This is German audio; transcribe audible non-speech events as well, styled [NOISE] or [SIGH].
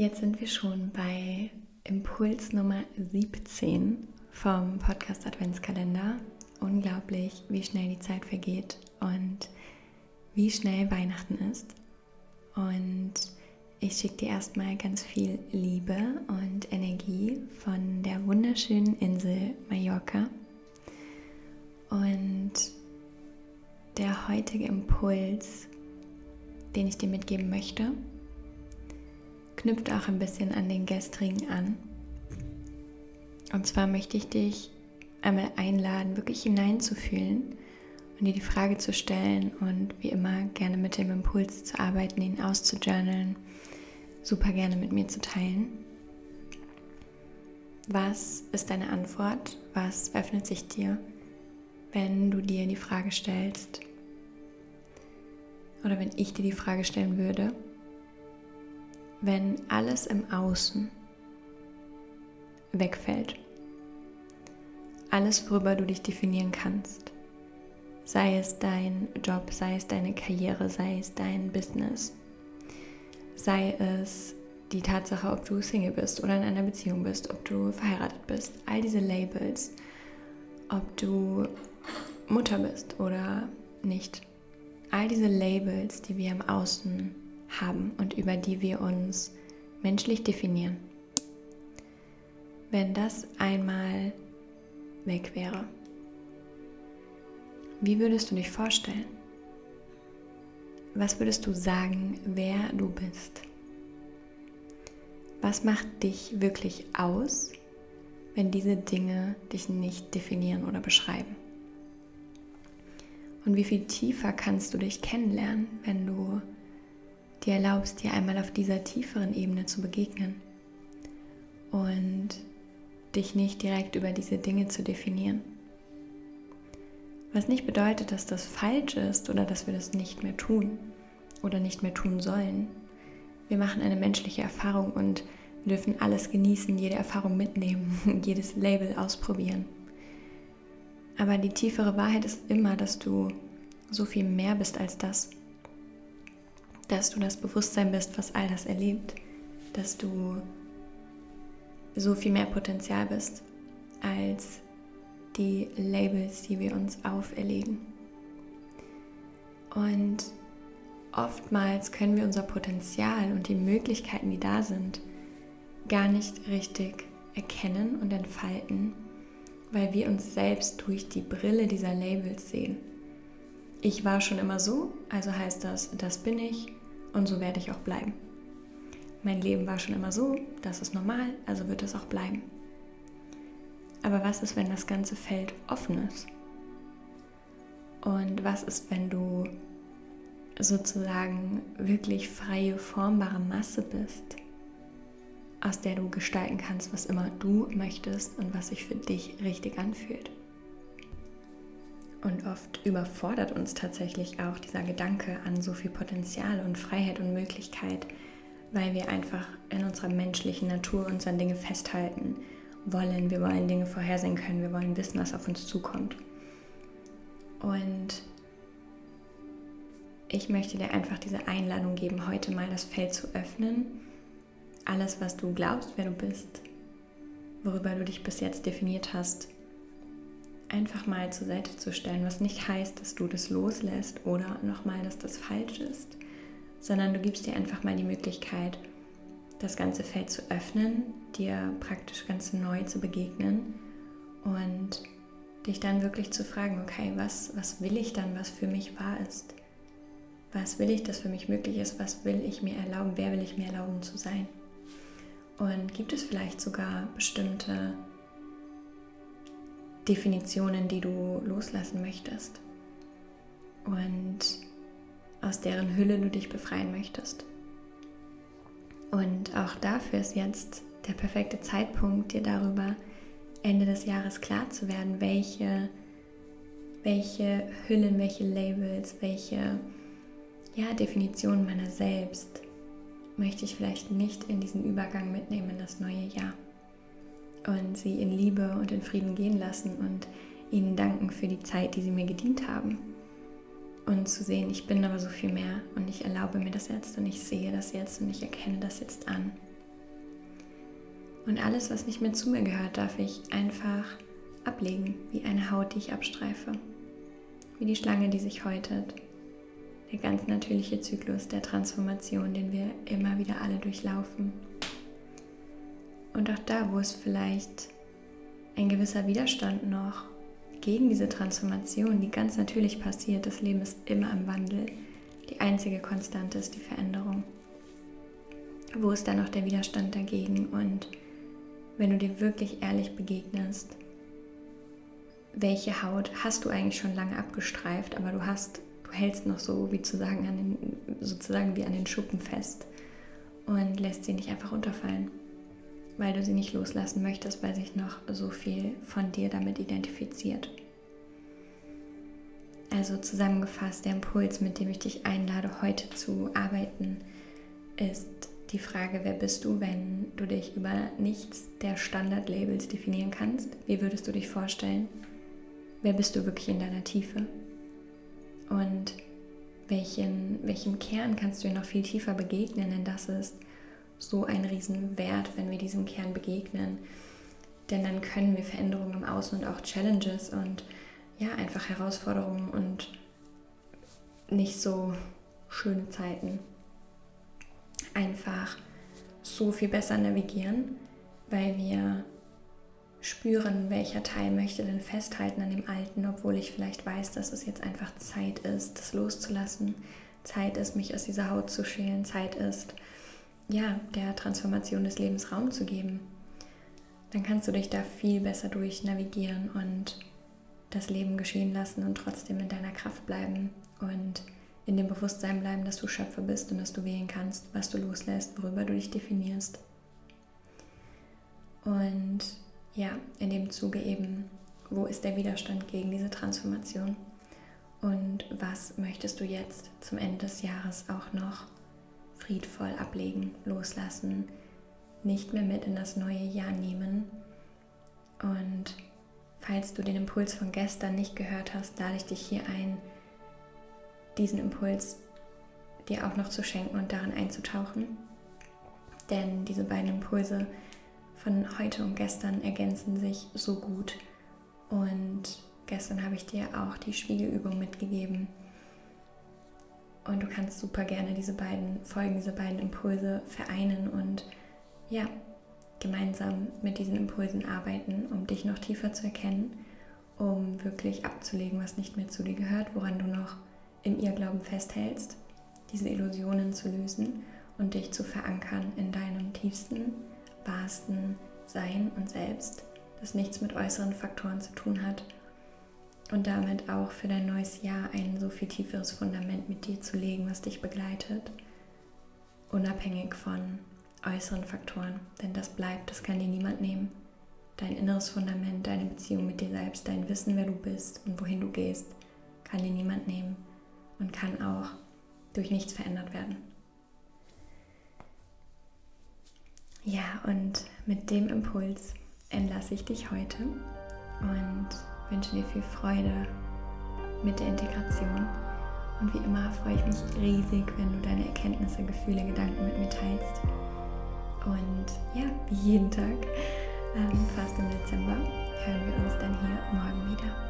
Jetzt sind wir schon bei Impuls Nummer 17 vom Podcast Adventskalender. Unglaublich, wie schnell die Zeit vergeht und wie schnell Weihnachten ist. Und ich schicke dir erstmal ganz viel Liebe und Energie von der wunderschönen Insel Mallorca. Und der heutige Impuls, den ich dir mitgeben möchte, knüpft auch ein bisschen an den gestrigen an. Und zwar möchte ich dich einmal einladen, wirklich hineinzufühlen und dir die Frage zu stellen und wie immer gerne mit dem Impuls zu arbeiten, ihn auszujournalen, super gerne mit mir zu teilen. Was ist deine Antwort? Was öffnet sich dir, wenn du dir die Frage stellst? Oder wenn ich dir die Frage stellen würde, wenn alles im Außen wegfällt. Alles, worüber du dich definieren kannst. Sei es dein Job, sei es deine Karriere, sei es dein Business. Sei es die Tatsache, ob du Single bist oder in einer Beziehung bist, ob du verheiratet bist. All diese Labels. Ob du Mutter bist oder nicht. All diese Labels, die wir im Außen haben und über die wir uns menschlich definieren. Wenn das einmal weg wäre, wie würdest du dich vorstellen? Was würdest du sagen, wer du bist? Was macht dich wirklich aus, wenn diese Dinge dich nicht definieren oder beschreiben? Und wie viel tiefer kannst du dich kennenlernen, wenn du dir erlaubst, dir einmal auf dieser tieferen Ebene zu begegnen und dich nicht direkt über diese Dinge zu definieren. Was nicht bedeutet, dass das falsch ist oder dass wir das nicht mehr tun oder nicht mehr tun sollen. Wir machen eine menschliche Erfahrung und dürfen alles genießen, jede Erfahrung mitnehmen, [LAUGHS] jedes Label ausprobieren. Aber die tiefere Wahrheit ist immer, dass du so viel mehr bist als das dass du das Bewusstsein bist, was all das erlebt, dass du so viel mehr Potenzial bist als die Labels, die wir uns auferlegen. Und oftmals können wir unser Potenzial und die Möglichkeiten, die da sind, gar nicht richtig erkennen und entfalten, weil wir uns selbst durch die Brille dieser Labels sehen. Ich war schon immer so, also heißt das, das bin ich und so werde ich auch bleiben. Mein Leben war schon immer so, das ist normal, also wird es auch bleiben. Aber was ist, wenn das ganze Feld offen ist? Und was ist, wenn du sozusagen wirklich freie, formbare Masse bist, aus der du gestalten kannst, was immer du möchtest und was sich für dich richtig anfühlt? Und oft überfordert uns tatsächlich auch dieser Gedanke an so viel Potenzial und Freiheit und Möglichkeit, weil wir einfach in unserer menschlichen Natur uns an Dinge festhalten wollen. Wir wollen Dinge vorhersehen können, wir wollen wissen, was auf uns zukommt. Und ich möchte dir einfach diese Einladung geben, heute mal das Feld zu öffnen. Alles, was du glaubst, wer du bist, worüber du dich bis jetzt definiert hast, einfach mal zur Seite zu stellen, was nicht heißt, dass du das loslässt oder nochmal, dass das falsch ist, sondern du gibst dir einfach mal die Möglichkeit, das ganze Feld zu öffnen, dir praktisch ganz neu zu begegnen und dich dann wirklich zu fragen, okay, was, was will ich dann, was für mich wahr ist? Was will ich, dass für mich möglich ist? Was will ich mir erlauben? Wer will ich mir erlauben zu sein? Und gibt es vielleicht sogar bestimmte Definitionen, die du loslassen möchtest und aus deren Hülle du dich befreien möchtest. Und auch dafür ist jetzt der perfekte Zeitpunkt, dir darüber Ende des Jahres klar zu werden, welche, welche Hüllen, welche Labels, welche ja, Definitionen meiner selbst möchte ich vielleicht nicht in diesen Übergang mitnehmen in das neue Jahr und sie in Liebe und in Frieden gehen lassen und ihnen danken für die Zeit, die sie mir gedient haben. Und zu sehen, ich bin aber so viel mehr und ich erlaube mir das jetzt und ich sehe das jetzt und ich erkenne das jetzt an. Und alles, was nicht mehr zu mir gehört, darf ich einfach ablegen, wie eine Haut, die ich abstreife, wie die Schlange, die sich häutet. Der ganz natürliche Zyklus der Transformation, den wir immer wieder alle durchlaufen. Und auch da, wo es vielleicht ein gewisser Widerstand noch gegen diese Transformation, die ganz natürlich passiert, das Leben ist immer im Wandel, die einzige Konstante ist die Veränderung. Wo ist da noch der Widerstand dagegen? Und wenn du dir wirklich ehrlich begegnest, welche Haut hast du eigentlich schon lange abgestreift, aber du hast, du hältst noch so wie zu sagen an den, sozusagen wie an den Schuppen fest und lässt sie nicht einfach unterfallen, weil du sie nicht loslassen möchtest, weil sich noch so viel von dir damit identifiziert. Also zusammengefasst, der Impuls, mit dem ich dich einlade, heute zu arbeiten, ist die Frage, wer bist du, wenn du dich über nichts der Standardlabels definieren kannst? Wie würdest du dich vorstellen? wer bist du wirklich in deiner Tiefe und welchen, welchem Kern kannst du dir noch viel tiefer begegnen, denn das ist so ein Riesenwert, wenn wir diesem Kern begegnen. Denn dann können wir Veränderungen im Außen und auch Challenges und ja, einfach Herausforderungen und nicht so schöne Zeiten einfach so viel besser navigieren, weil wir spüren, welcher Teil möchte denn festhalten an dem Alten, obwohl ich vielleicht weiß, dass es jetzt einfach Zeit ist, das loszulassen. Zeit ist, mich aus dieser Haut zu schälen. Zeit ist, ja, der Transformation des Lebens Raum zu geben. Dann kannst du dich da viel besser durch navigieren und das Leben geschehen lassen und trotzdem in deiner Kraft bleiben und in dem Bewusstsein bleiben, dass du Schöpfer bist und dass du wählen kannst, was du loslässt, worüber du dich definierst. Und ja, in dem Zuge eben, wo ist der Widerstand gegen diese Transformation und was möchtest du jetzt zum Ende des Jahres auch noch friedvoll ablegen, loslassen, nicht mehr mit in das neue Jahr nehmen. Und falls du den Impuls von gestern nicht gehört hast, lade ich dich hier ein, diesen Impuls dir auch noch zu schenken und darin einzutauchen. Denn diese beiden Impulse von heute und gestern ergänzen sich so gut. Und gestern habe ich dir auch die Spiegelübung mitgegeben. Und du kannst super gerne diese beiden Folgen, diese beiden Impulse vereinen und ja, gemeinsam mit diesen Impulsen arbeiten, um dich noch tiefer zu erkennen, um wirklich abzulegen, was nicht mehr zu dir gehört, woran du noch im Irrglauben festhältst, diese Illusionen zu lösen und dich zu verankern in deinem tiefsten wahrsten Sein und Selbst, das nichts mit äußeren Faktoren zu tun hat und damit auch für dein neues Jahr ein so viel tieferes Fundament mit dir zu legen, was dich begleitet, unabhängig von äußeren Faktoren, denn das bleibt, das kann dir niemand nehmen. Dein inneres Fundament, deine Beziehung mit dir selbst, dein Wissen, wer du bist und wohin du gehst, kann dir niemand nehmen und kann auch durch nichts verändert werden. Ja, und mit dem Impuls entlasse ich dich heute und wünsche dir viel Freude mit der Integration. Und wie immer freue ich mich riesig, wenn du deine Erkenntnisse, Gefühle, Gedanken mit mir teilst. Und ja, jeden Tag, ähm, fast im Dezember, hören wir uns dann hier morgen wieder.